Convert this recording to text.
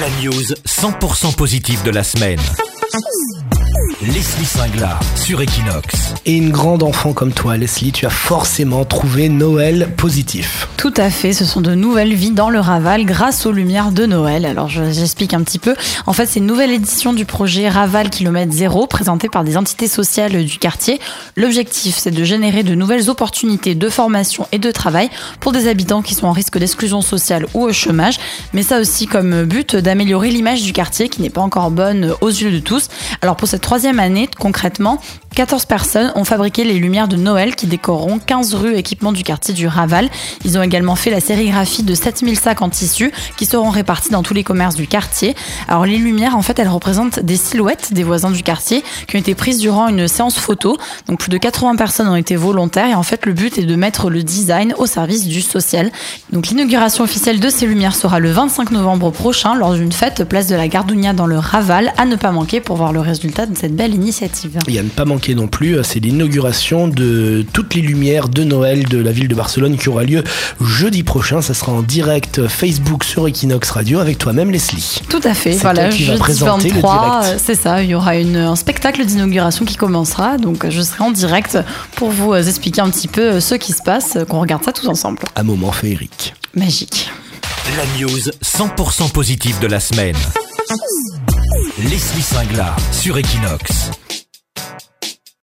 La news 100% positive de la semaine. Leslie Singla sur Equinox. Et une grande enfant comme toi, Leslie, tu as forcément trouvé Noël positif. Tout à fait, ce sont de nouvelles vies dans le Raval grâce aux lumières de Noël. Alors je- j'explique un petit peu. En fait, c'est une nouvelle édition du projet Raval Kilomètre Zéro présenté par des entités sociales du quartier. L'objectif, c'est de générer de nouvelles opportunités de formation et de travail pour des habitants qui sont en risque d'exclusion sociale ou au chômage. Mais ça aussi comme but d'améliorer l'image du quartier qui n'est pas encore bonne aux yeux de tous. Alors pour cette troisième année, concrètement, 14 personnes ont fabriqué les lumières de Noël qui décoreront 15 rues équipements du quartier du Raval. Ils ont également fait la sérigraphie de 7000 sacs en tissu qui seront répartis dans tous les commerces du quartier. Alors les lumières, en fait, elles représentent des silhouettes des voisins du quartier qui ont été prises durant une séance photo. Donc plus de 80 personnes ont été volontaires et en fait le but est de mettre le design au service du social. Donc l'inauguration officielle de ces lumières sera le 25 novembre prochain lors d'une fête place de la Gardounia dans le Raval à ne pas manquer pour voir le résultat de cette belle initiative. Non plus, c'est l'inauguration de toutes les lumières de Noël de la ville de Barcelone qui aura lieu jeudi prochain. Ça sera en direct Facebook sur Equinox Radio avec toi-même, Leslie. Tout à fait. Voilà, toi qui vas jeudi présenter le 23, direct. euh, c'est ça. Il y aura une, un spectacle d'inauguration qui commencera. Donc, je serai en direct pour vous euh, expliquer un petit peu euh, ce qui se passe, qu'on regarde ça tous ensemble. Un moment féerique. Magique. La news 100% positive de la semaine. Leslie Singla sur Equinox.